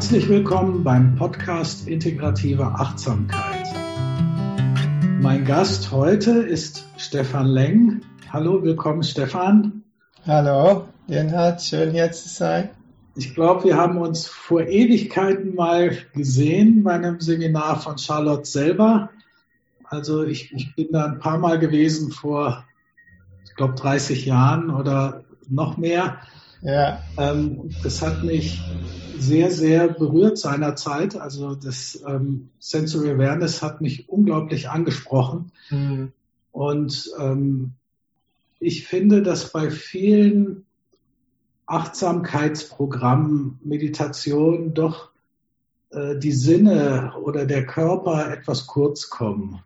Herzlich willkommen beim Podcast Integrative Achtsamkeit. Mein Gast heute ist Stefan Leng. Hallo, willkommen Stefan. Hallo, Lenhard, schön hier zu sein. Ich glaube, wir haben uns vor Ewigkeiten mal gesehen bei einem Seminar von Charlotte selber. Also ich, ich bin da ein paar Mal gewesen vor, ich glaube, 30 Jahren oder noch mehr. Ja. Ähm, das hat mich sehr, sehr berührt seinerzeit. Also das ähm, Sensory Awareness hat mich unglaublich angesprochen. Mhm. Und ähm, ich finde, dass bei vielen Achtsamkeitsprogrammen, Meditation doch äh, die Sinne oder der Körper etwas kurz kommen.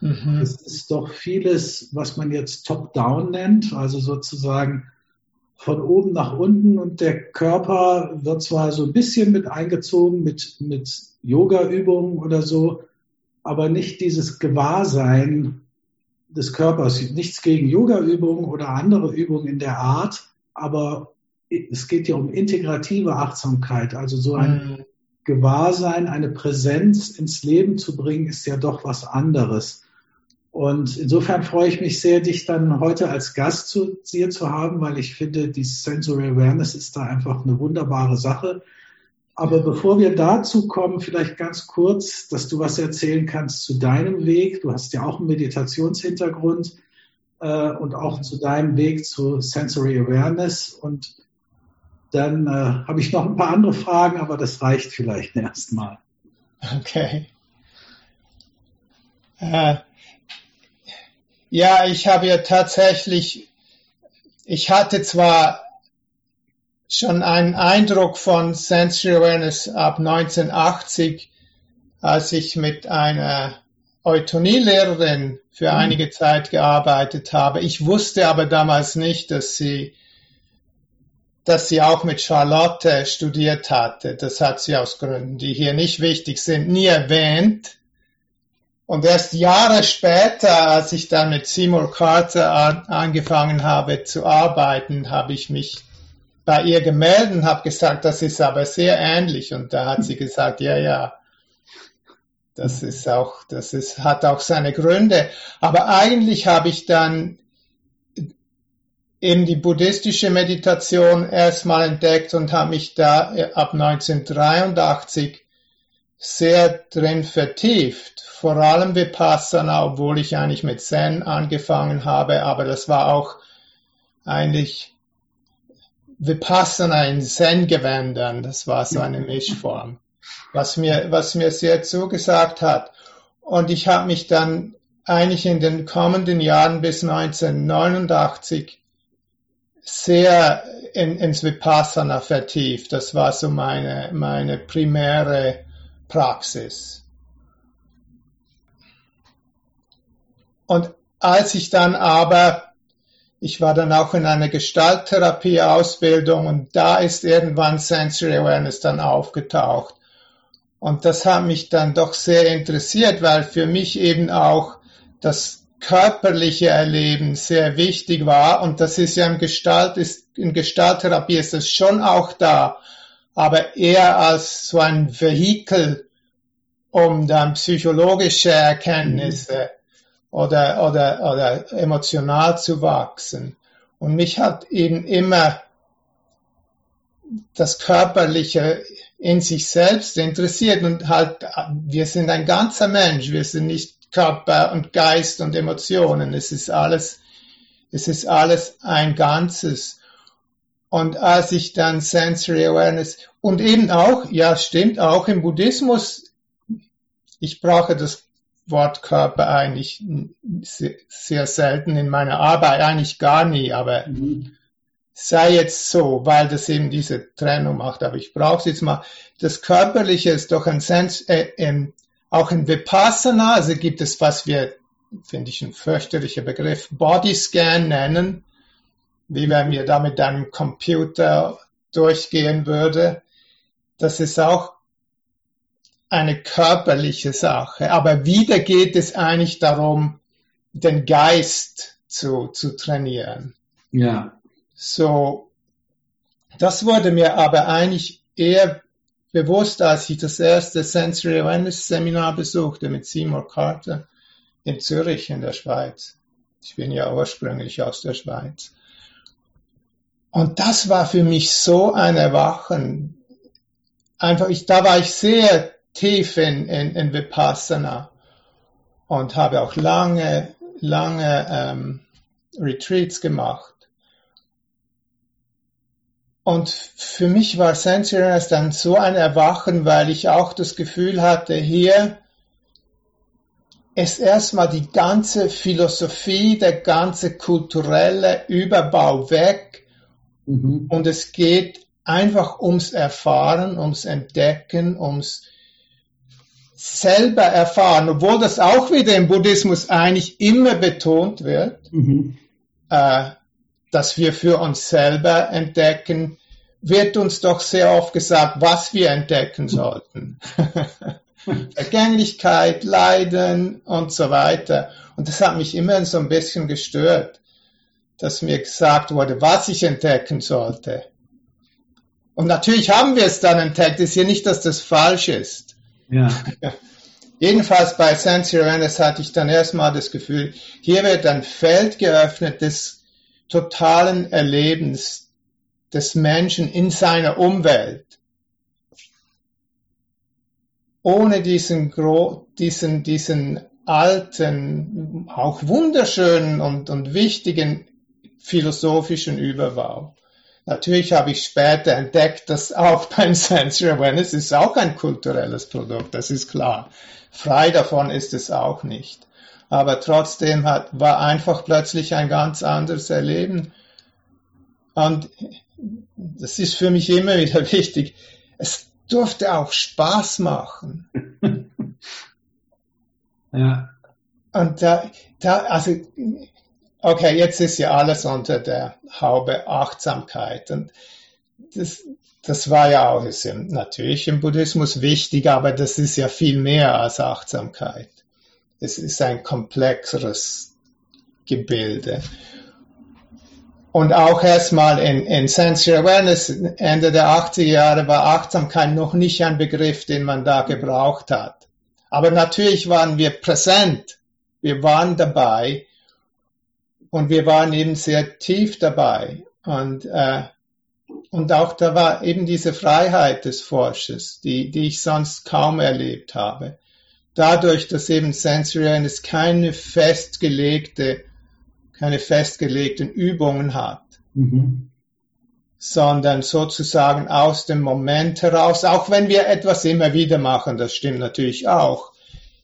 Mhm. Es ist doch vieles, was man jetzt Top-Down nennt, also sozusagen von oben nach unten und der Körper wird zwar so ein bisschen mit eingezogen mit, mit Yoga-Übungen oder so, aber nicht dieses Gewahrsein des Körpers. Nichts gegen Yoga-Übungen oder andere Übungen in der Art, aber es geht ja um integrative Achtsamkeit, also so ein mhm. Gewahrsein, eine Präsenz ins Leben zu bringen, ist ja doch was anderes. Und insofern freue ich mich sehr, dich dann heute als Gast zu dir zu haben, weil ich finde, die Sensory Awareness ist da einfach eine wunderbare Sache. Aber bevor wir dazu kommen, vielleicht ganz kurz, dass du was erzählen kannst zu deinem Weg. Du hast ja auch einen Meditationshintergrund äh, und auch zu deinem Weg zu Sensory Awareness. Und dann äh, habe ich noch ein paar andere Fragen, aber das reicht vielleicht erstmal. Okay. Äh, ja, ich habe ja tatsächlich, ich hatte zwar schon einen Eindruck von Sensory Awareness ab 1980, als ich mit einer Eutonie-Lehrerin für mhm. einige Zeit gearbeitet habe. Ich wusste aber damals nicht, dass sie, dass sie auch mit Charlotte studiert hatte. Das hat sie aus Gründen, die hier nicht wichtig sind, nie erwähnt. Und erst Jahre später, als ich dann mit Seymour Carter an, angefangen habe zu arbeiten, habe ich mich bei ihr gemeldet und habe gesagt, das ist aber sehr ähnlich. Und da hat sie gesagt, ja, ja, das ist auch, das ist, hat auch seine Gründe. Aber eigentlich habe ich dann eben die buddhistische Meditation erstmal entdeckt und habe mich da ab 1983 sehr drin vertieft vor allem Vipassana, obwohl ich eigentlich mit Zen angefangen habe, aber das war auch eigentlich Vipassana in Zen-Gewändern, das war so eine Mischform, was mir, was mir sehr zugesagt hat. Und ich habe mich dann eigentlich in den kommenden Jahren bis 1989 sehr in, ins Vipassana vertieft. Das war so meine, meine primäre Praxis. Und als ich dann aber, ich war dann auch in einer Gestalttherapie-Ausbildung und da ist irgendwann Sensory Awareness dann aufgetaucht. Und das hat mich dann doch sehr interessiert, weil für mich eben auch das körperliche Erleben sehr wichtig war. Und das ist ja im Gestalt, ist, in Gestalttherapie ist es schon auch da, aber eher als so ein Vehikel, um dann psychologische Erkenntnisse oder, oder, oder emotional zu wachsen. Und mich hat eben immer das Körperliche in sich selbst interessiert und halt, wir sind ein ganzer Mensch, wir sind nicht Körper und Geist und Emotionen, es ist alles, es ist alles ein Ganzes. Und als ich dann Sensory Awareness und eben auch, ja stimmt, auch im Buddhismus, ich brauche das Wort Körper eigentlich sehr selten in meiner Arbeit, eigentlich gar nie, aber mhm. sei jetzt so, weil das eben diese Trennung macht. Aber ich brauche es jetzt mal. Das Körperliche ist doch ein Sens, äh, ähm, auch ein Vipassana, also gibt es, was wir, finde ich, ein fürchterlicher Begriff, Bodyscan nennen, wie wenn wir da mit einem Computer durchgehen würde. Das ist auch eine körperliche Sache. Aber wieder geht es eigentlich darum, den Geist zu, zu trainieren. Ja. So, das wurde mir aber eigentlich eher bewusst, als ich das erste Sensory Awareness Seminar besuchte mit Seymour Carter in Zürich in der Schweiz. Ich bin ja ursprünglich aus der Schweiz. Und das war für mich so ein Erwachen. Einfach, ich, da war ich sehr tief in, in, in Vipassana und habe auch lange, lange ähm, Retreats gemacht. Und für mich war Sensoriness dann so ein Erwachen, weil ich auch das Gefühl hatte, hier ist erstmal die ganze Philosophie, der ganze kulturelle Überbau weg mhm. und es geht einfach ums Erfahren, ums Entdecken, ums selber erfahren, obwohl das auch wieder im Buddhismus eigentlich immer betont wird, mhm. äh, dass wir für uns selber entdecken, wird uns doch sehr oft gesagt, was wir entdecken sollten. Vergänglichkeit, Leiden und so weiter. Und das hat mich immer so ein bisschen gestört, dass mir gesagt wurde, was ich entdecken sollte. Und natürlich haben wir es dann entdeckt. Es ist hier nicht, dass das falsch ist. Ja. Jedenfalls bei Sensory Awareness hatte ich dann erstmal das Gefühl, hier wird ein Feld geöffnet des totalen Erlebens des Menschen in seiner Umwelt. Ohne diesen, diesen, diesen alten, auch wunderschönen und, und wichtigen philosophischen Überbau. Natürlich habe ich später entdeckt, dass auch beim Sensory Awareness ist auch ein kulturelles Produkt, das ist klar. Frei davon ist es auch nicht. Aber trotzdem hat, war einfach plötzlich ein ganz anderes Erleben. Und das ist für mich immer wieder wichtig. Es durfte auch Spaß machen. ja. Und da, da, also okay, jetzt ist ja alles unter der Haube Achtsamkeit. Und das, das war ja auch ist natürlich im Buddhismus wichtig, aber das ist ja viel mehr als Achtsamkeit. Es ist ein komplexeres Gebilde. Und auch erstmal in, in Sensory Awareness, Ende der 80er Jahre war Achtsamkeit noch nicht ein Begriff, den man da gebraucht hat. Aber natürlich waren wir präsent. Wir waren dabei und wir waren eben sehr tief dabei. Und, äh, und auch da war eben diese Freiheit des Forschers, die, die ich sonst kaum erlebt habe. Dadurch, dass eben Sensory Awareness keine festgelegte, keine festgelegten Übungen hat, mhm. sondern sozusagen aus dem Moment heraus, auch wenn wir etwas immer wieder machen, das stimmt natürlich auch,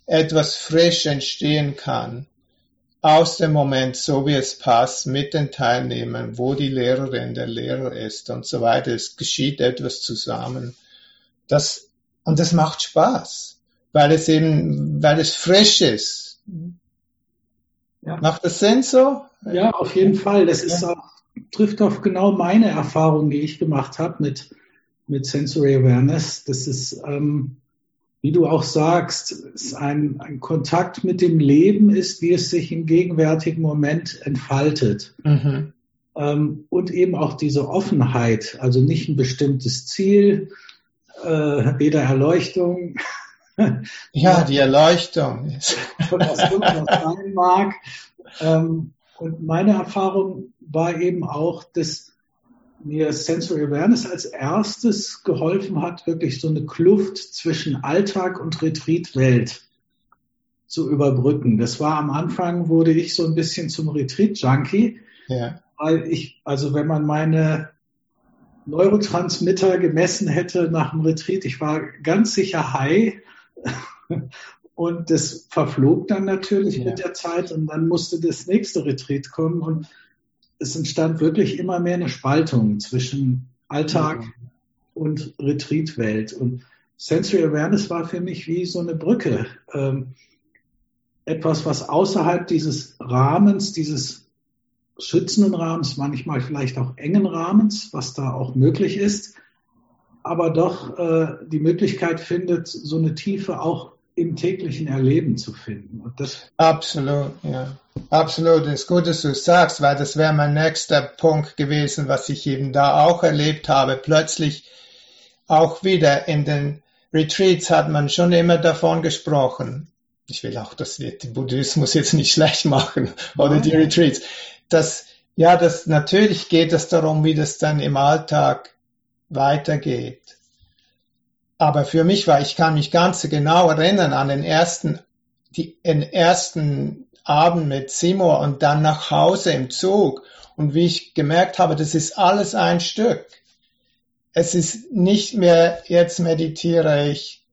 etwas frisch entstehen kann aus dem Moment, so wie es passt, mit den Teilnehmern, wo die Lehrerin, der Lehrer ist und so weiter. Es geschieht etwas zusammen. Das, und das macht Spaß, weil es eben, weil es frisch ist. Ja. Macht das Sinn so? Ja, auf jeden Fall. Das ist auch, trifft auf genau meine Erfahrung, die ich gemacht habe mit, mit Sensory Awareness. Das ist, ähm, wie du auch sagst, es ein, ein Kontakt mit dem Leben ist, wie es sich im gegenwärtigen Moment entfaltet. Mhm. Ähm, und eben auch diese Offenheit, also nicht ein bestimmtes Ziel, äh, weder Erleuchtung. Ja, die Erleuchtung. was immer sein mag. Ähm, und meine Erfahrung war eben auch, dass mir Sensory Awareness als erstes geholfen hat, wirklich so eine Kluft zwischen Alltag und Retreat-Welt zu überbrücken. Das war am Anfang, wurde ich so ein bisschen zum Retreat-Junkie, ja. weil ich, also wenn man meine Neurotransmitter gemessen hätte nach dem Retreat, ich war ganz sicher high und das verflog dann natürlich ja. mit der Zeit und dann musste das nächste Retreat kommen und es entstand wirklich immer mehr eine Spaltung zwischen Alltag mhm. und Retreat-Welt. Und Sensory Awareness war für mich wie so eine Brücke. Ähm, etwas, was außerhalb dieses Rahmens, dieses schützenden Rahmens, manchmal vielleicht auch engen Rahmens, was da auch möglich ist, aber doch äh, die Möglichkeit findet, so eine Tiefe auch im täglichen Erleben zu finden. Absolut, ja. Absolut. Es ist gut, dass du es sagst, weil das wäre mein nächster Punkt gewesen, was ich eben da auch erlebt habe. Plötzlich auch wieder in den Retreats hat man schon immer davon gesprochen. Ich will auch das den Buddhismus jetzt nicht schlecht machen oder die Retreats. Dass, ja, das, natürlich geht es darum, wie das dann im Alltag weitergeht. Aber für mich war, ich kann mich ganz genau erinnern an den ersten, die, den ersten Abend mit Seymour und dann nach Hause im Zug und wie ich gemerkt habe, das ist alles ein Stück es ist nicht mehr, jetzt meditiere ich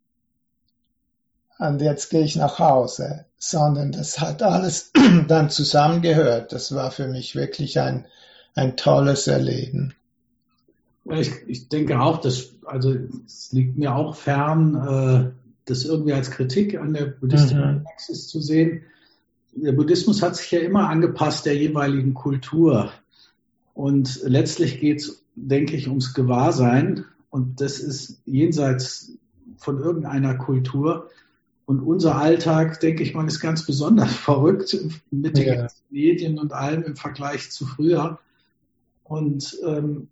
und jetzt gehe ich nach Hause, sondern das hat alles dann zusammengehört. Das war für mich wirklich ein, ein tolles Erleben. Ich, ich denke auch, dass, also es liegt mir auch fern, äh, das irgendwie als Kritik an der buddhistischen mhm. Praxis zu sehen. Der Buddhismus hat sich ja immer angepasst der jeweiligen Kultur. Und letztlich geht es denke ich, ums Gewahrsein. Und das ist jenseits von irgendeiner Kultur. Und unser Alltag, denke ich mal, ist ganz besonders verrückt mit ja. den Medien und allem im Vergleich zu früher. Und ähm,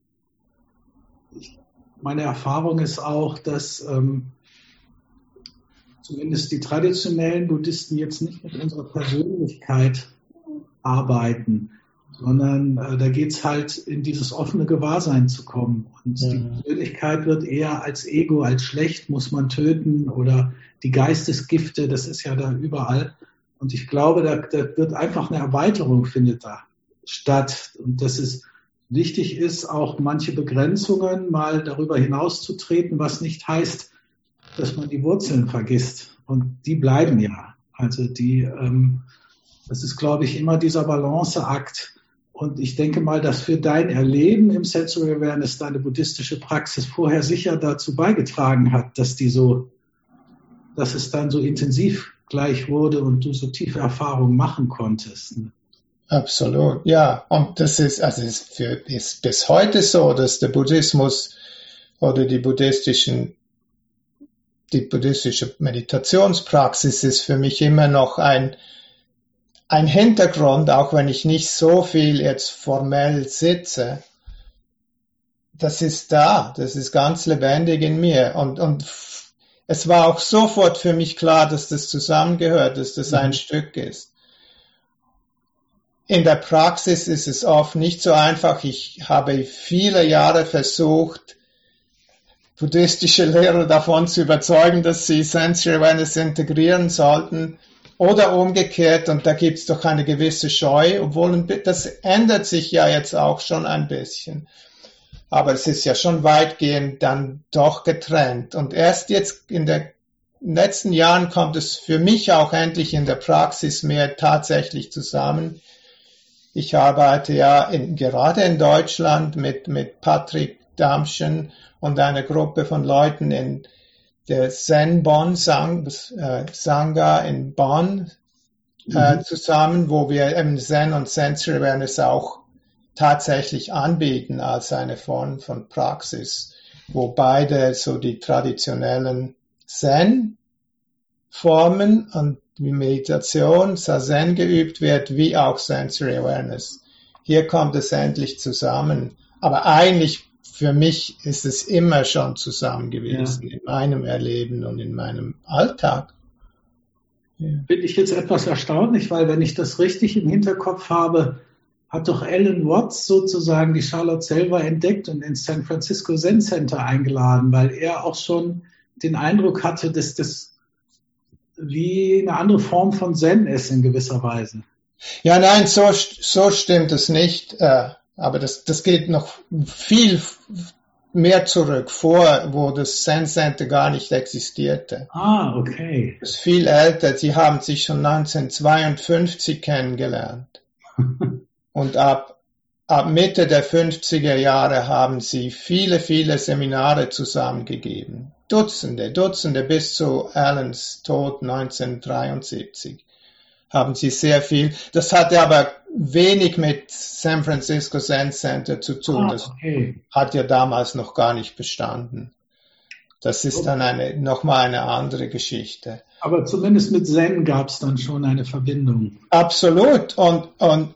ich, meine Erfahrung ist auch, dass ähm, zumindest die traditionellen Buddhisten jetzt nicht mit unserer Persönlichkeit arbeiten, sondern äh, da geht es halt in dieses offene Gewahrsein zu kommen. Und ja. die Persönlichkeit wird eher als Ego, als schlecht muss man töten oder die Geistesgifte, das ist ja da überall. Und ich glaube, da, da wird einfach eine Erweiterung findet da statt. Und dass es wichtig ist, auch manche Begrenzungen mal darüber hinauszutreten, was nicht heißt, dass man die Wurzeln vergisst. Und die bleiben ja. Also die, ähm, das ist, glaube ich, immer dieser Balanceakt und ich denke mal, dass für dein Erleben im Sensory Awareness deine buddhistische Praxis vorher sicher dazu beigetragen hat, dass die so, dass es dann so intensiv gleich wurde und du so tiefe Erfahrungen machen konntest. Absolut, ja. Und das ist, also ist, für, ist bis heute so, dass der Buddhismus oder die buddhistischen, die buddhistische Meditationspraxis ist für mich immer noch ein, ein Hintergrund, auch wenn ich nicht so viel jetzt formell sitze, das ist da, das ist ganz lebendig in mir und, und es war auch sofort für mich klar, dass das zusammengehört, dass das ein mhm. Stück ist. In der Praxis ist es oft nicht so einfach. Ich habe viele Jahre versucht, buddhistische Lehrer davon zu überzeugen, dass sie Sensory Awareness integrieren sollten. Oder umgekehrt, und da gibt es doch eine gewisse Scheu, obwohl das ändert sich ja jetzt auch schon ein bisschen. Aber es ist ja schon weitgehend dann doch getrennt. Und erst jetzt in den letzten Jahren kommt es für mich auch endlich in der Praxis mehr tatsächlich zusammen. Ich arbeite ja in, gerade in Deutschland mit, mit Patrick Damschen und einer Gruppe von Leuten in der Zen Bonn Sang, äh, Sangha in Bonn äh, mhm. zusammen, wo wir eben Zen und Sensory Awareness auch tatsächlich anbieten als eine Form von Praxis, wo beide so die traditionellen Zen Formen und wie Meditation, Sazen geübt wird, wie auch Sensory Awareness. Hier kommt es endlich zusammen. Aber eigentlich für mich ist es immer schon zusammen gewesen, ja. in meinem Erleben und in meinem Alltag. Ja. Bin ich jetzt etwas erstaunlich, weil wenn ich das richtig im Hinterkopf habe, hat doch Alan Watts sozusagen die Charlotte selber entdeckt und ins San Francisco Zen Center eingeladen, weil er auch schon den Eindruck hatte, dass das wie eine andere Form von Zen ist in gewisser Weise. Ja, nein, so, so stimmt es nicht. Äh, aber das, das geht noch viel mehr zurück, vor, wo das Zen Center gar nicht existierte. Ah, okay. Das ist viel älter. Sie haben sich schon 1952 kennengelernt. Und ab, ab Mitte der 50er Jahre haben sie viele, viele Seminare zusammengegeben. Dutzende, Dutzende bis zu Allens Tod 1973 haben sie sehr viel. Das hatte aber wenig mit San Francisco Zen Center zu tun. Ah, okay. Das hat ja damals noch gar nicht bestanden. Das ist dann eine, nochmal eine andere Geschichte. Aber zumindest mit Zen gab es dann schon eine Verbindung. Absolut. Und, und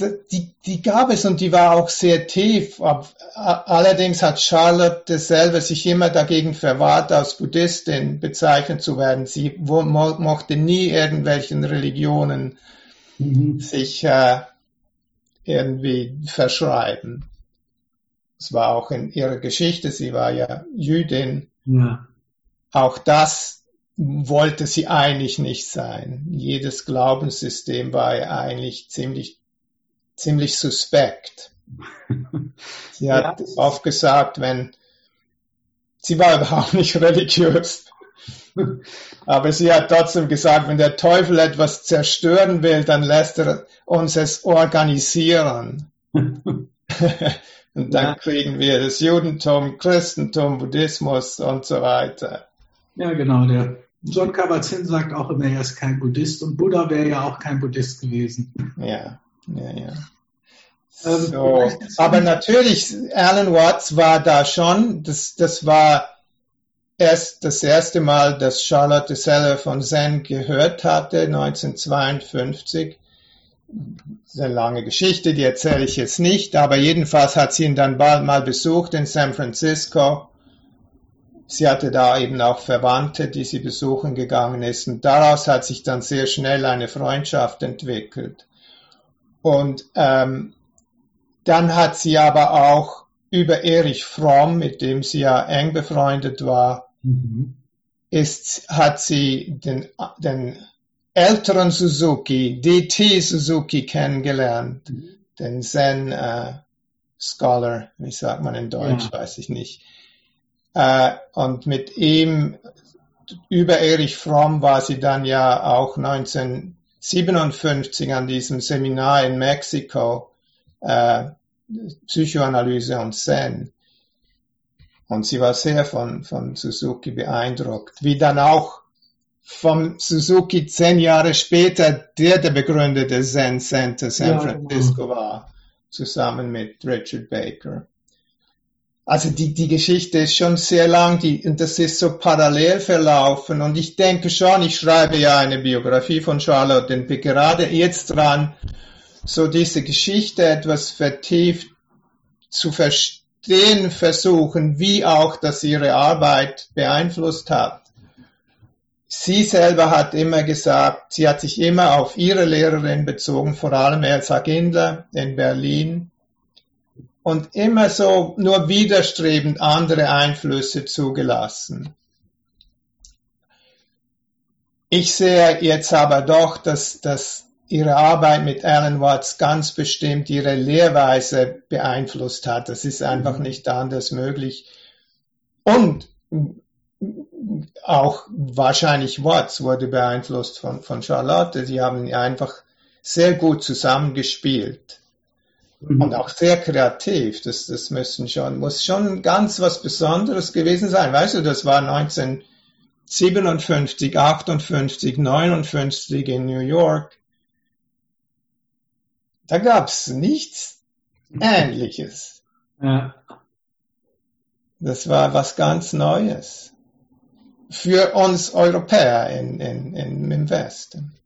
die, die gab es und die war auch sehr tief. Allerdings hat Charlotte selber sich immer dagegen verwahrt, als Buddhistin bezeichnet zu werden. Sie mochte nie irgendwelchen Religionen mhm. sich äh, irgendwie verschreiben. Es war auch in ihrer Geschichte, sie war ja Jüdin. Ja. Auch das wollte sie eigentlich nicht sein. Jedes Glaubenssystem war ja eigentlich ziemlich, ziemlich suspekt. Sie hat ja. oft gesagt, wenn, sie war überhaupt nicht religiös. Aber sie hat trotzdem gesagt, wenn der Teufel etwas zerstören will, dann lässt er uns es organisieren. und dann ja. kriegen wir das Judentum, Christentum, Buddhismus und so weiter. Ja, genau. Der John Kabat-Zinn sagt auch immer, er ist kein Buddhist und Buddha wäre ja auch kein Buddhist gewesen. Ja, ja, ja. Ähm, so. Aber natürlich, Alan Watts war da schon, das, das war erst das erste Mal, dass Charlotte Seller von Zen gehört hatte, 1952. Das ist eine lange Geschichte, die erzähle ich jetzt nicht, aber jedenfalls hat sie ihn dann bald mal besucht in San Francisco sie hatte da eben auch Verwandte, die sie besuchen gegangen ist. Und daraus hat sich dann sehr schnell eine Freundschaft entwickelt. Und ähm, dann hat sie aber auch über Erich Fromm, mit dem sie ja eng befreundet war, mhm. ist, hat sie den, den älteren Suzuki, DT Suzuki kennengelernt, mhm. den Zen äh, Scholar, wie sagt man in Deutsch, ja. weiß ich nicht. Äh, und mit ihm, über Erich Fromm war sie dann ja auch 1957 an diesem Seminar in Mexiko, äh, Psychoanalyse und Zen. Und sie war sehr von, von Suzuki beeindruckt, wie dann auch vom Suzuki zehn Jahre später der der Begründer des Zen Center San ja, Francisco genau. war, zusammen mit Richard Baker. Also die, die Geschichte ist schon sehr lang, die, und das ist so parallel verlaufen. Und ich denke schon, ich schreibe ja eine Biografie von Charlotte und bin gerade jetzt dran, so diese Geschichte etwas vertieft zu verstehen versuchen, wie auch das ihre Arbeit beeinflusst hat. Sie selber hat immer gesagt, sie hat sich immer auf ihre Lehrerin bezogen, vor allem Elsa Gindler in Berlin und immer so nur widerstrebend andere Einflüsse zugelassen. Ich sehe jetzt aber doch, dass, dass ihre Arbeit mit Alan Watts ganz bestimmt ihre Lehrweise beeinflusst hat. Das ist einfach nicht anders möglich. Und auch wahrscheinlich Watts wurde beeinflusst von, von Charlotte. Sie haben einfach sehr gut zusammengespielt. Mhm. Und auch sehr kreativ. Das, das müssen schon, muss schon ganz was Besonderes gewesen sein. Weißt du, das war 1957, 58, 59 in New York. Da gab's nichts Ähnliches. Ja. Das war was ganz Neues. Für uns Europäer in, in, in, im Westen.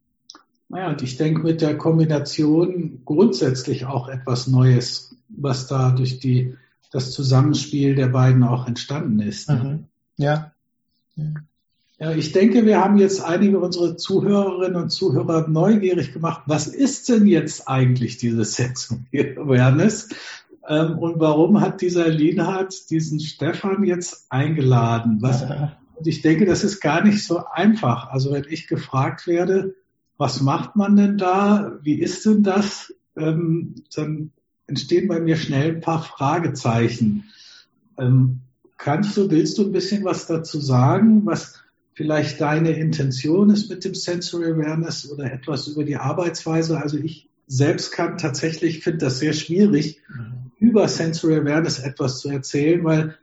Naja, und ich denke mit der Kombination grundsätzlich auch etwas Neues, was da durch die, das Zusammenspiel der beiden auch entstanden ist. Ne? Mhm. Ja. ja. Ja, ich denke, wir haben jetzt einige unserer Zuhörerinnen und Zuhörer neugierig gemacht. Was ist denn jetzt eigentlich diese Sensory Awareness? Ähm, und warum hat dieser Linhard diesen Stefan jetzt eingeladen? Was, und ich denke, das ist gar nicht so einfach. Also wenn ich gefragt werde, was macht man denn da? Wie ist denn das? Ähm, dann entstehen bei mir schnell ein paar Fragezeichen. Ähm, kannst du, willst du ein bisschen was dazu sagen, was vielleicht deine Intention ist mit dem Sensory Awareness oder etwas über die Arbeitsweise? Also ich selbst kann tatsächlich, finde das sehr schwierig, mhm. über Sensory Awareness etwas zu erzählen, weil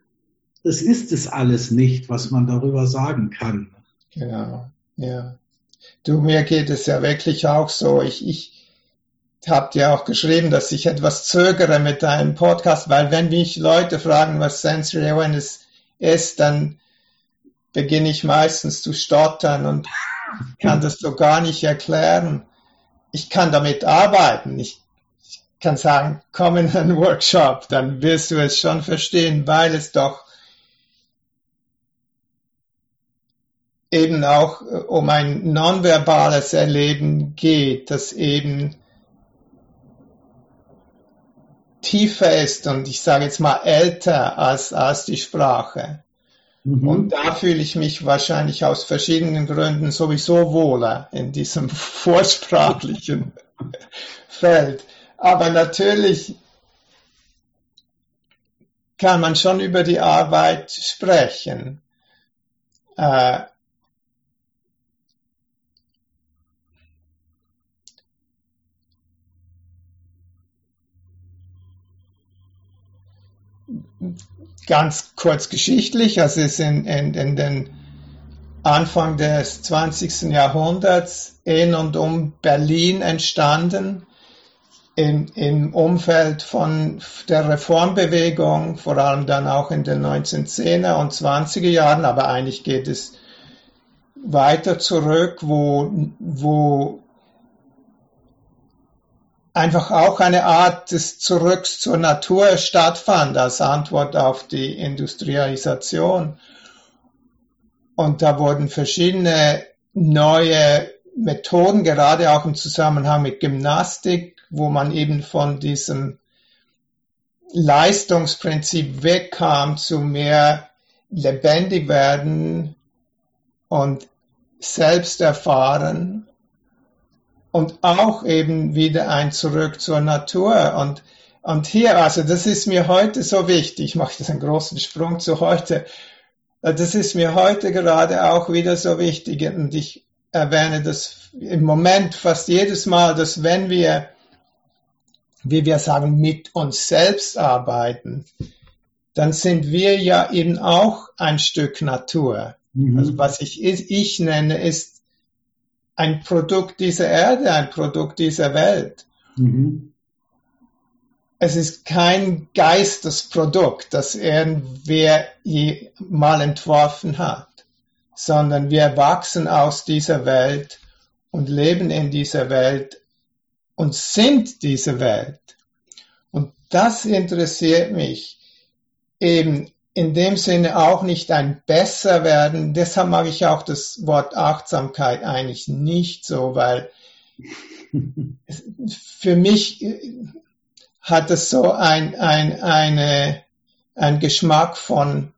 das ist es alles nicht, was man darüber sagen kann. Genau, ja. Du, mir geht es ja wirklich auch so. Ich, ich habe dir auch geschrieben, dass ich etwas zögere mit deinem Podcast, weil wenn mich Leute fragen, was Sensory Awareness ist, dann beginne ich meistens zu stottern und kann das so gar nicht erklären. Ich kann damit arbeiten. Ich, ich kann sagen, komm in einen Workshop, dann wirst du es schon verstehen, weil es doch eben auch äh, um ein nonverbales Erleben geht, das eben tiefer ist und ich sage jetzt mal älter als, als die Sprache. Mhm. Und da fühle ich mich wahrscheinlich aus verschiedenen Gründen sowieso wohler in diesem vorsprachlichen Feld. Aber natürlich kann man schon über die Arbeit sprechen. Äh, ganz kurz geschichtlich, es ist in, in, in den Anfang des 20. Jahrhunderts in und um Berlin entstanden, im, im Umfeld von der Reformbewegung, vor allem dann auch in den 1910er und 20er Jahren, aber eigentlich geht es weiter zurück, wo, wo einfach auch eine Art des Zurücks zur Natur stattfand als Antwort auf die Industrialisation. Und da wurden verschiedene neue Methoden, gerade auch im Zusammenhang mit Gymnastik, wo man eben von diesem Leistungsprinzip wegkam zu mehr lebendig werden und selbst erfahren und auch eben wieder ein Zurück zur Natur. Und, und hier, also das ist mir heute so wichtig, ich mache jetzt einen großen Sprung zu heute, das ist mir heute gerade auch wieder so wichtig und ich erwähne das im Moment fast jedes Mal, dass wenn wir, wie wir sagen, mit uns selbst arbeiten, dann sind wir ja eben auch ein Stück Natur. Mhm. Also was ich, ich nenne, ist ein Produkt dieser Erde, ein Produkt dieser Welt. Mhm. Es ist kein Geistesprodukt, das irgendwer je mal entworfen hat, sondern wir wachsen aus dieser Welt und leben in dieser Welt und sind diese Welt. Und das interessiert mich eben in dem Sinne auch nicht ein besser werden. Deshalb mag ich auch das Wort Achtsamkeit eigentlich nicht so, weil für mich hat es so ein, ein, eine, ein Geschmack von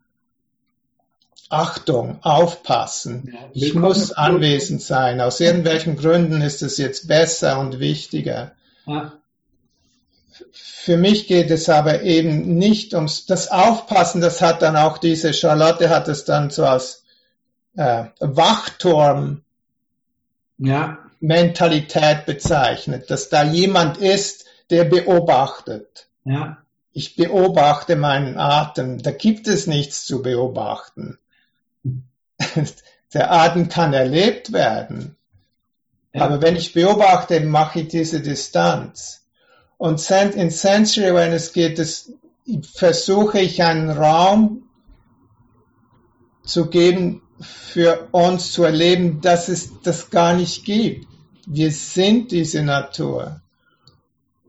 Achtung, aufpassen. Ja, ich muss anwesend sein. Aus irgendwelchen Gründen ist es jetzt besser und wichtiger. Ja. Für mich geht es aber eben nicht ums das Aufpassen, das hat dann auch diese Charlotte hat es dann so als äh, Wachturm ja. Mentalität bezeichnet, dass da jemand ist, der beobachtet. Ja. Ich beobachte meinen Atem. Da gibt es nichts zu beobachten. Der Atem kann erlebt werden. Ja. Aber wenn ich beobachte, mache ich diese Distanz. Und in Sensory Awareness geht es, versuche ich einen Raum zu geben, für uns zu erleben, dass es das gar nicht gibt. Wir sind diese Natur.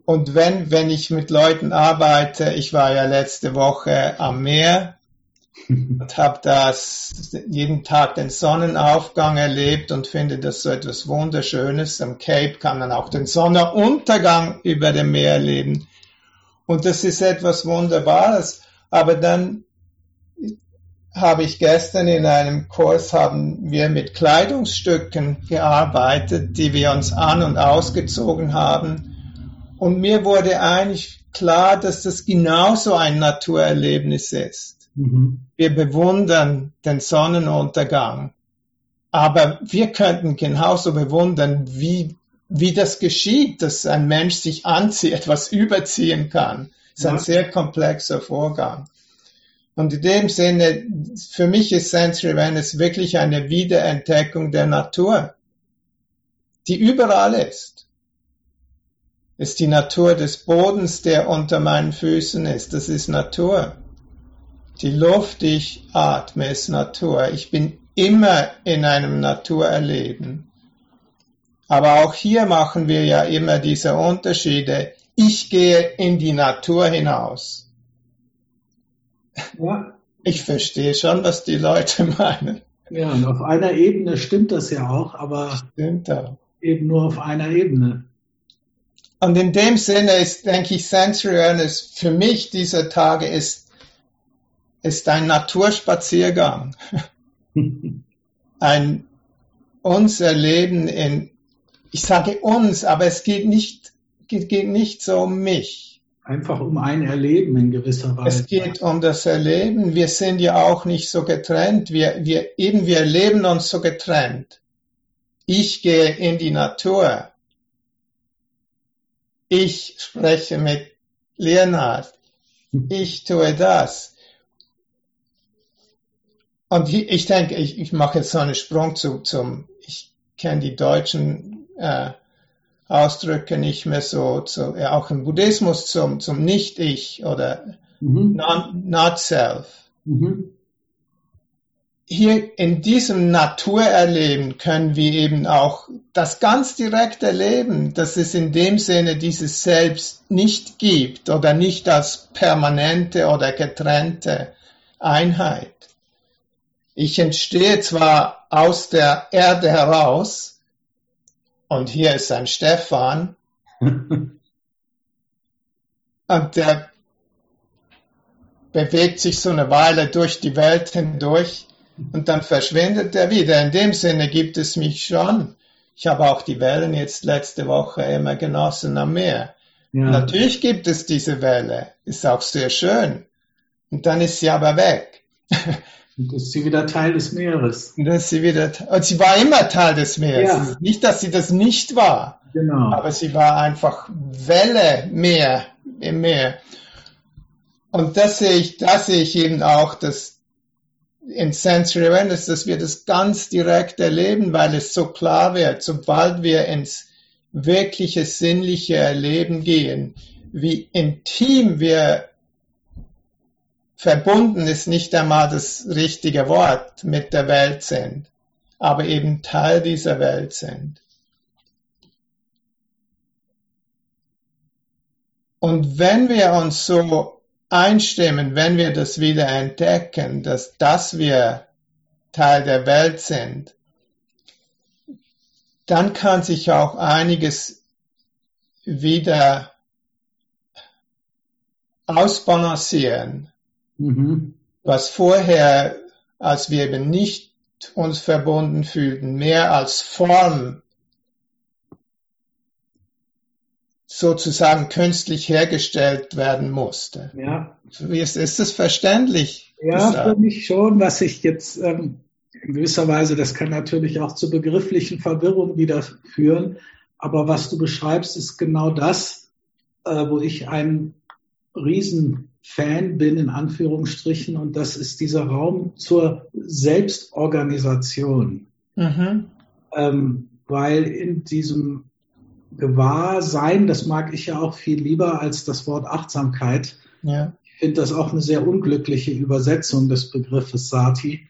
Und wenn, wenn ich mit Leuten arbeite, ich war ja letzte Woche am Meer und habe das jeden Tag den Sonnenaufgang erlebt und finde das so etwas Wunderschönes. Am Cape kann man auch den Sonnenuntergang über dem Meer erleben. Und das ist etwas Wunderbares. Aber dann habe ich gestern in einem Kurs haben wir mit Kleidungsstücken gearbeitet, die wir uns an und ausgezogen haben. Und mir wurde eigentlich klar, dass das genauso ein Naturerlebnis ist. Mhm. Wir bewundern den Sonnenuntergang. Aber wir könnten genauso bewundern, wie, wie das geschieht, dass ein Mensch sich anzieht, etwas überziehen kann. Das ist ja. ein sehr komplexer Vorgang. Und in dem Sinne, für mich ist Sensory Awareness wirklich eine Wiederentdeckung der Natur, die überall ist. Ist die Natur des Bodens, der unter meinen Füßen ist. Das ist Natur. Die Luft, die ich atme, ist Natur. Ich bin immer in einem Naturerleben. Aber auch hier machen wir ja immer diese Unterschiede. ich gehe in die Natur hinaus. Ja. Ich verstehe schon, was die Leute meinen. Ja, und auf einer Ebene stimmt das ja auch, aber auch. eben nur auf einer Ebene. Und in dem Sinne ist, denke ich, Sensory Awareness für mich dieser Tage ist, ist ein Naturspaziergang. ein uns erleben in, ich sage uns, aber es geht nicht, geht, geht nicht so um mich. Einfach um ein Erleben in gewisser Weise. Es geht um das Erleben. Wir sind ja auch nicht so getrennt. Wir, wir, eben, wir erleben uns so getrennt. Ich gehe in die Natur. Ich spreche mit Leonard. Ich tue das. Und ich denke, ich, ich mache jetzt so einen Sprung zu, zum, ich kenne die deutschen äh, Ausdrücke nicht mehr so, zu, ja, auch im Buddhismus zum, zum Nicht-Ich oder mhm. Not-Self. Mhm. Hier in diesem Naturerleben können wir eben auch das ganz direkt erleben, dass es in dem Sinne dieses Selbst nicht gibt oder nicht als permanente oder getrennte Einheit. Ich entstehe zwar aus der Erde heraus, und hier ist ein Stefan. und der bewegt sich so eine Weile durch die Welt hindurch und dann verschwindet er wieder. In dem Sinne gibt es mich schon. Ich habe auch die Wellen jetzt letzte Woche immer genossen am Meer. Ja. Natürlich gibt es diese Welle, ist auch sehr schön. Und dann ist sie aber weg. Und ist sie wieder Teil des Meeres. Und, ist sie, wieder, und sie war immer Teil des Meeres. Ja. Nicht, dass sie das nicht war. Genau. Aber sie war einfach Welle Meer im Meer. Und das sehe ich, das sehe ich eben auch, dass in Sensory Awareness, dass wir das ganz direkt erleben, weil es so klar wird, sobald wir ins wirkliche sinnliche Erleben gehen, wie intim wir verbunden ist nicht einmal das richtige Wort mit der Welt sind, aber eben Teil dieser Welt sind. Und wenn wir uns so einstimmen, wenn wir das wieder entdecken, dass, dass wir Teil der Welt sind, dann kann sich auch einiges wieder ausbalancieren. Mhm. Was vorher, als wir eben nicht uns verbunden fühlten, mehr als Form sozusagen künstlich hergestellt werden musste. Ja. Ist, ist das verständlich? Ja, gesagt? für mich schon, was ich jetzt ähm, in gewisser Weise, das kann natürlich auch zu begrifflichen Verwirrungen wieder führen, aber was du beschreibst, ist genau das, äh, wo ich ein riesen Fan bin, in Anführungsstrichen, und das ist dieser Raum zur Selbstorganisation. Mhm. Ähm, weil in diesem Gewahrsein, das mag ich ja auch viel lieber als das Wort Achtsamkeit. Ja. Ich finde das auch eine sehr unglückliche Übersetzung des Begriffes Sati,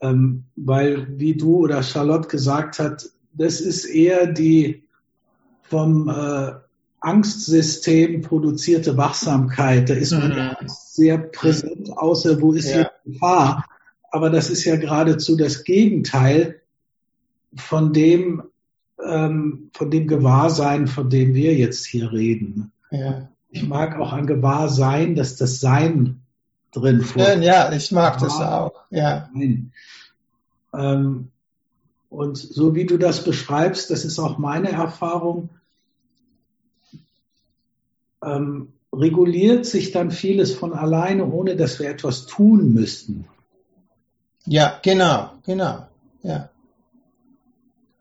ähm, weil, wie du oder Charlotte gesagt hat, das ist eher die vom äh, Angstsystem produzierte Wachsamkeit. Da ist man mhm. sehr präsent, außer wo ist ja. hier Gefahr. Aber das ist ja geradezu das Gegenteil von dem, ähm, von dem Gewahrsein, von dem wir jetzt hier reden. Ja. Ich mag auch an Gewahrsein, dass das Sein drin vorkommt. Ja, ich mag das auch. Ja. Ähm, und so wie du das beschreibst, das ist auch meine Erfahrung, ähm, reguliert sich dann vieles von alleine, ohne dass wir etwas tun müssten. Ja, genau, genau, ja.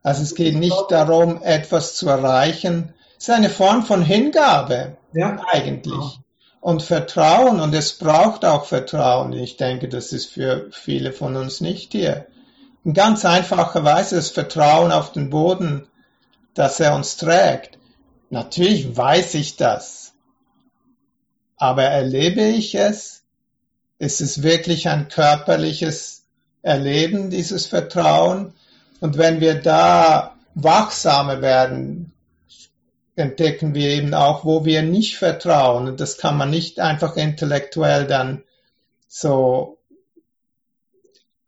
Also es geht nicht darum, etwas zu erreichen. Es ist eine Form von Hingabe, ja, eigentlich. Genau. Und Vertrauen, und es braucht auch Vertrauen. Ich denke, das ist für viele von uns nicht hier. In ganz einfacher Weise das Vertrauen auf den Boden, dass er uns trägt. Natürlich weiß ich das. Aber erlebe ich es? Ist es wirklich ein körperliches Erleben, dieses Vertrauen? Und wenn wir da wachsamer werden, entdecken wir eben auch, wo wir nicht vertrauen. Und das kann man nicht einfach intellektuell dann so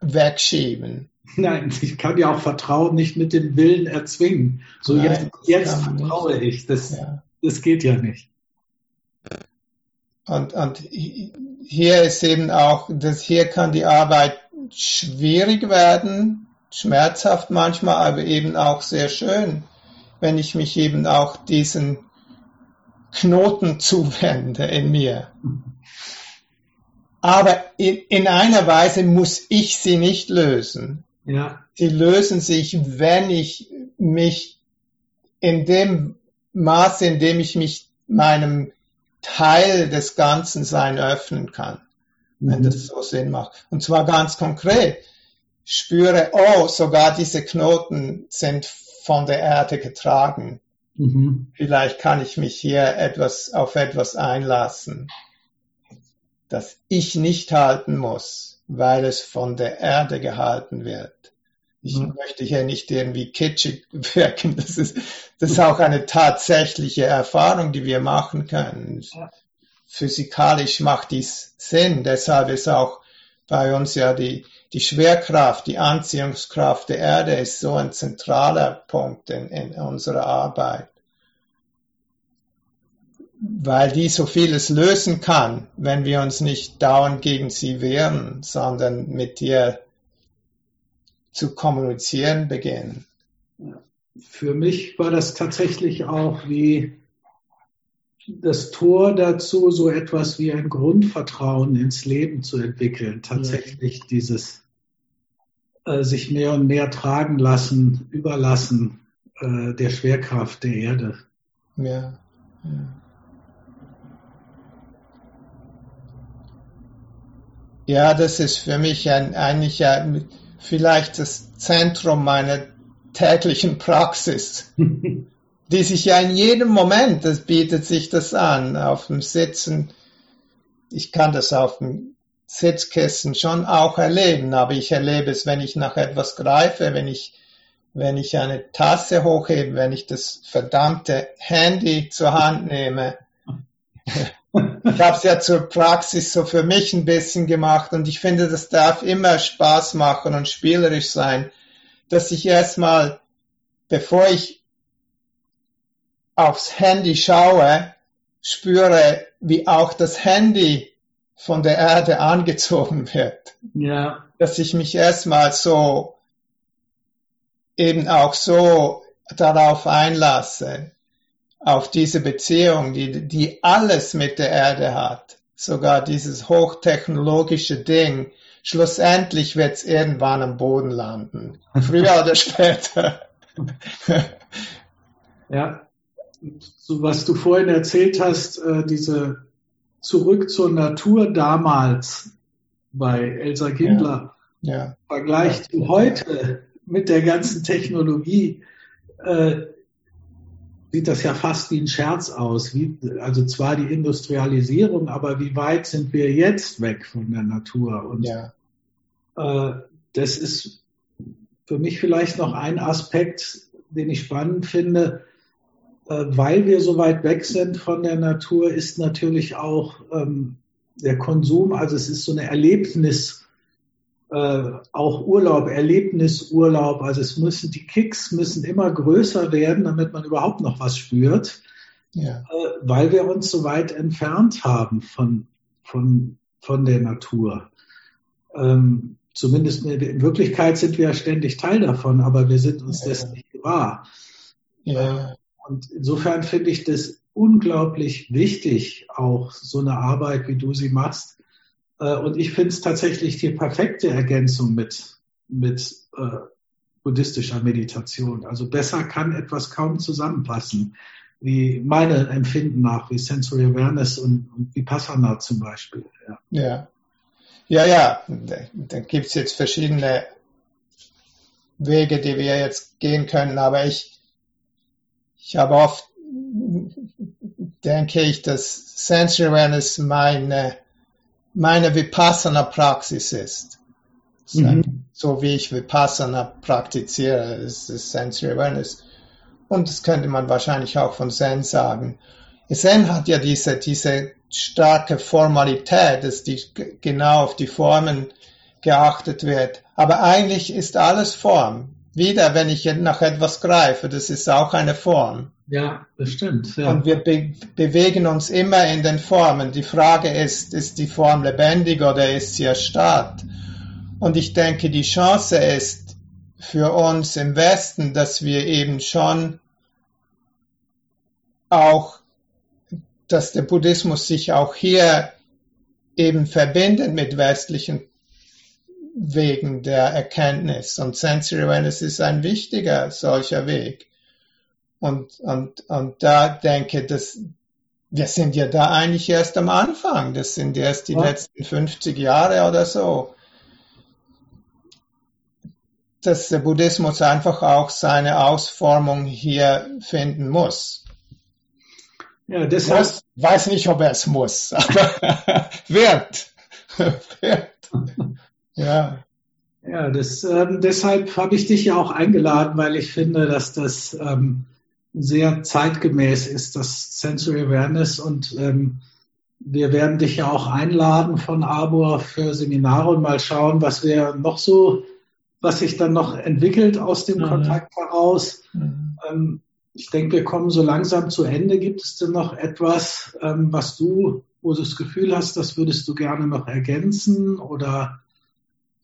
wegschieben. Nein, ich kann ja auch Vertrauen nicht mit dem Willen erzwingen. So Nein, jetzt, jetzt vertraue ich. Das, ja. das geht ja nicht. Und, und hier ist eben auch, dass hier kann die Arbeit schwierig werden, schmerzhaft manchmal, aber eben auch sehr schön, wenn ich mich eben auch diesen Knoten zuwende in mir. Aber in, in einer Weise muss ich sie nicht lösen. Ja. Sie lösen sich, wenn ich mich in dem Maße, in dem ich mich meinem Teil des Ganzen sein öffnen kann, mhm. wenn das so Sinn macht. Und zwar ganz konkret. Spüre, oh, sogar diese Knoten sind von der Erde getragen. Mhm. Vielleicht kann ich mich hier etwas auf etwas einlassen, das ich nicht halten muss, weil es von der Erde gehalten wird. Ich mhm. möchte hier nicht irgendwie kitschig wirken. Das ist, das ist auch eine tatsächliche Erfahrung, die wir machen können. Ja. Physikalisch macht dies Sinn. Deshalb ist auch bei uns ja die, die Schwerkraft, die Anziehungskraft der Erde ist so ein zentraler Punkt in, in unserer Arbeit. Weil die so vieles lösen kann, wenn wir uns nicht dauernd gegen sie wehren, sondern mit ihr zu kommunizieren beginnen. Für mich war das tatsächlich auch wie das Tor dazu, so etwas wie ein Grundvertrauen ins Leben zu entwickeln. Tatsächlich ja. dieses äh, sich mehr und mehr tragen lassen, überlassen äh, der Schwerkraft der Erde. Ja. ja. Ja, das ist für mich ein, eigentlich ein, vielleicht das Zentrum meiner täglichen Praxis, die sich ja in jedem Moment, das bietet sich das an, auf dem Sitzen. Ich kann das auf dem Sitzkissen schon auch erleben, aber ich erlebe es, wenn ich nach etwas greife, wenn ich, wenn ich eine Tasse hochhebe, wenn ich das verdammte Handy zur Hand nehme. Ich habe es ja zur Praxis so für mich ein bisschen gemacht und ich finde, das darf immer Spaß machen und spielerisch sein, dass ich erstmal, bevor ich aufs Handy schaue, spüre, wie auch das Handy von der Erde angezogen wird. Ja. Dass ich mich erstmal so eben auch so darauf einlasse auf diese Beziehung, die, die alles mit der Erde hat, sogar dieses hochtechnologische Ding, schlussendlich wird es irgendwann am Boden landen, früher oder später. ja, so was du vorhin erzählt hast, äh, diese Zurück zur Natur damals bei Elsa Gindler, ja. ja. Vergleich ja. zu heute mit der ganzen Technologie, äh, sieht das ja fast wie ein Scherz aus. Wie, also zwar die Industrialisierung, aber wie weit sind wir jetzt weg von der Natur? Und ja. äh, das ist für mich vielleicht noch ein Aspekt, den ich spannend finde. Äh, weil wir so weit weg sind von der Natur, ist natürlich auch ähm, der Konsum, also es ist so eine Erlebnis, äh, auch Urlaub, Erlebnisurlaub. Also es müssen die Kicks müssen immer größer werden, damit man überhaupt noch was spürt, ja. äh, weil wir uns so weit entfernt haben von von von der Natur. Ähm, zumindest in Wirklichkeit sind wir ja ständig Teil davon, aber wir sind uns ja. dessen nicht gewahr. Ja. Und insofern finde ich das unglaublich wichtig, auch so eine Arbeit, wie du sie machst, äh, und ich finde es tatsächlich die perfekte Ergänzung mit, mit äh, buddhistischer Meditation. Also besser kann etwas kaum zusammenpassen, wie meine Empfinden nach, wie Sensory Awareness und, und Vipassana zum Beispiel. Ja, ja, ja, ja. da gibt es jetzt verschiedene Wege, die wir jetzt gehen können, aber ich, ich habe oft, denke ich, dass Sensory Awareness meine meine Vipassana-Praxis ist. Mhm. So wie ich Vipassana praktiziere, ist es Sensory Awareness. Und das könnte man wahrscheinlich auch von Zen sagen. Zen hat ja diese, diese starke Formalität, dass die genau auf die Formen geachtet wird. Aber eigentlich ist alles Form. Wieder, wenn ich nach etwas greife, das ist auch eine Form. Ja, das stimmt. Ja. Und wir be bewegen uns immer in den Formen. Die Frage ist, ist die Form lebendig oder ist sie erstarrt? Und ich denke, die Chance ist für uns im Westen, dass wir eben schon auch, dass der Buddhismus sich auch hier eben verbindet mit westlichen Wegen der Erkenntnis. Und Sensory Awareness ist ein wichtiger solcher Weg. Und, und, und da denke, dass wir sind ja da eigentlich erst am Anfang. Das sind erst die ja. letzten 50 Jahre oder so. Dass der Buddhismus einfach auch seine Ausformung hier finden muss. Ja, deshalb. Muss, weiß nicht, ob er es muss, aber wird. wird. Ja. Ja, das, ähm, deshalb habe ich dich ja auch eingeladen, weil ich finde, dass das ähm, sehr zeitgemäß ist, das Sensory Awareness. Und ähm, wir werden dich ja auch einladen von Arbor für Seminare und mal schauen, was wir noch so, was sich dann noch entwickelt aus dem mhm. Kontakt heraus. Mhm. Ähm, ich denke, wir kommen so langsam zu Ende. Gibt es denn noch etwas, ähm, was du, wo du das Gefühl hast, das würdest du gerne noch ergänzen oder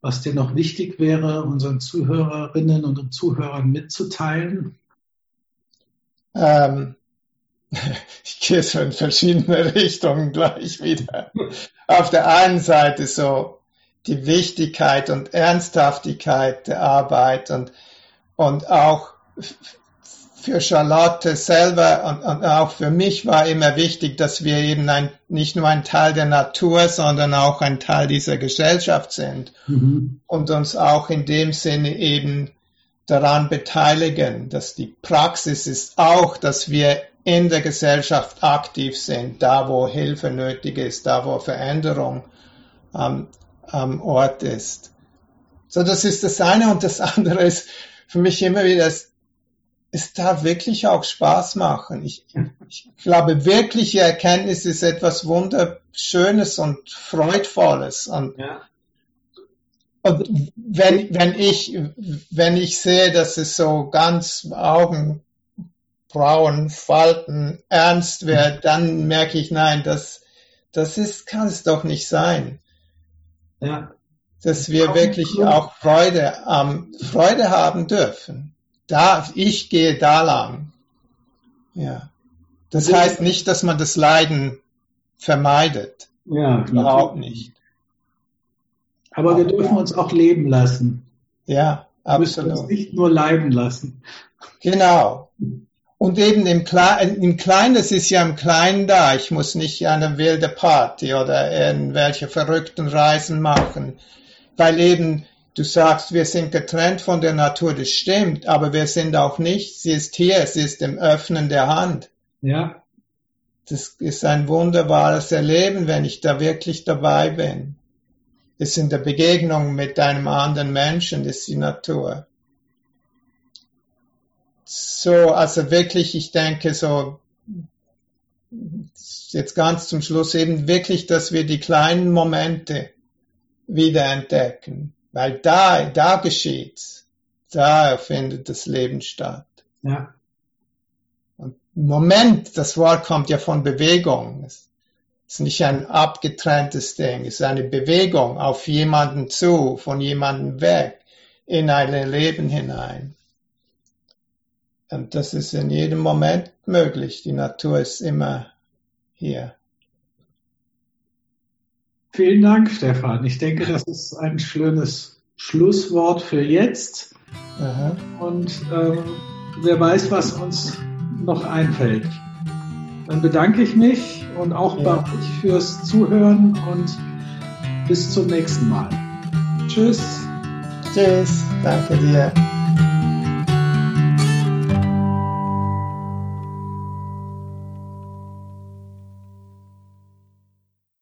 was dir noch wichtig wäre, unseren Zuhörerinnen und Zuhörern mitzuteilen? Ähm, ich gehe so in verschiedene Richtungen gleich wieder. Auf der einen Seite so die Wichtigkeit und Ernsthaftigkeit der Arbeit und, und auch für Charlotte selber und, und, auch für mich war immer wichtig, dass wir eben ein, nicht nur ein Teil der Natur, sondern auch ein Teil dieser Gesellschaft sind mhm. und uns auch in dem Sinne eben daran beteiligen, dass die Praxis ist auch, dass wir in der Gesellschaft aktiv sind, da wo Hilfe nötig ist, da wo Veränderung am, am Ort ist. So, das ist das eine und das andere ist für mich immer wieder, es, es darf wirklich auch Spaß machen. Ich, ich glaube, wirkliche Erkenntnis ist etwas Wunderschönes und Freudvolles und ja. Und wenn, wenn ich, wenn ich sehe, dass es so ganz Augenbrauen, Falten ernst wird, dann merke ich, nein, das, das ist, kann es doch nicht sein. Ja. Dass wir wirklich auch Freude, ähm, Freude haben dürfen. Da, ich gehe da lang. Ja. Das heißt nicht, dass man das Leiden vermeidet. Ja, überhaupt nicht. Aber wir dürfen uns auch leben lassen. Ja, absolut. Wir müssen uns nicht nur leiden lassen. Genau. Und eben im, Kle im Kleinen, das ist ja im Kleinen da. Ich muss nicht eine wilde Party oder irgendwelche verrückten Reisen machen. Weil eben, du sagst, wir sind getrennt von der Natur, das stimmt, aber wir sind auch nicht. Sie ist hier, sie ist im Öffnen der Hand. Ja. Das ist ein wunderbares Erleben, wenn ich da wirklich dabei bin ist in der Begegnung mit einem anderen Menschen, das ist die Natur. So, also wirklich, ich denke so, jetzt ganz zum Schluss eben wirklich, dass wir die kleinen Momente wieder entdecken, weil da, da geschieht's, da findet das Leben statt. Ja. Und Moment, das Wort kommt ja von Bewegung. Es ist nicht ein abgetrenntes Ding, es ist eine Bewegung auf jemanden zu, von jemandem weg, in ein Leben hinein. Und das ist in jedem Moment möglich. Die Natur ist immer hier. Vielen Dank, Stefan. Ich denke, das ist ein schönes Schlusswort für jetzt. Aha. Und ähm, wer weiß, was uns noch einfällt. Dann bedanke ich mich und auch ja. bei euch fürs Zuhören und bis zum nächsten Mal. Tschüss. Tschüss. Danke dir.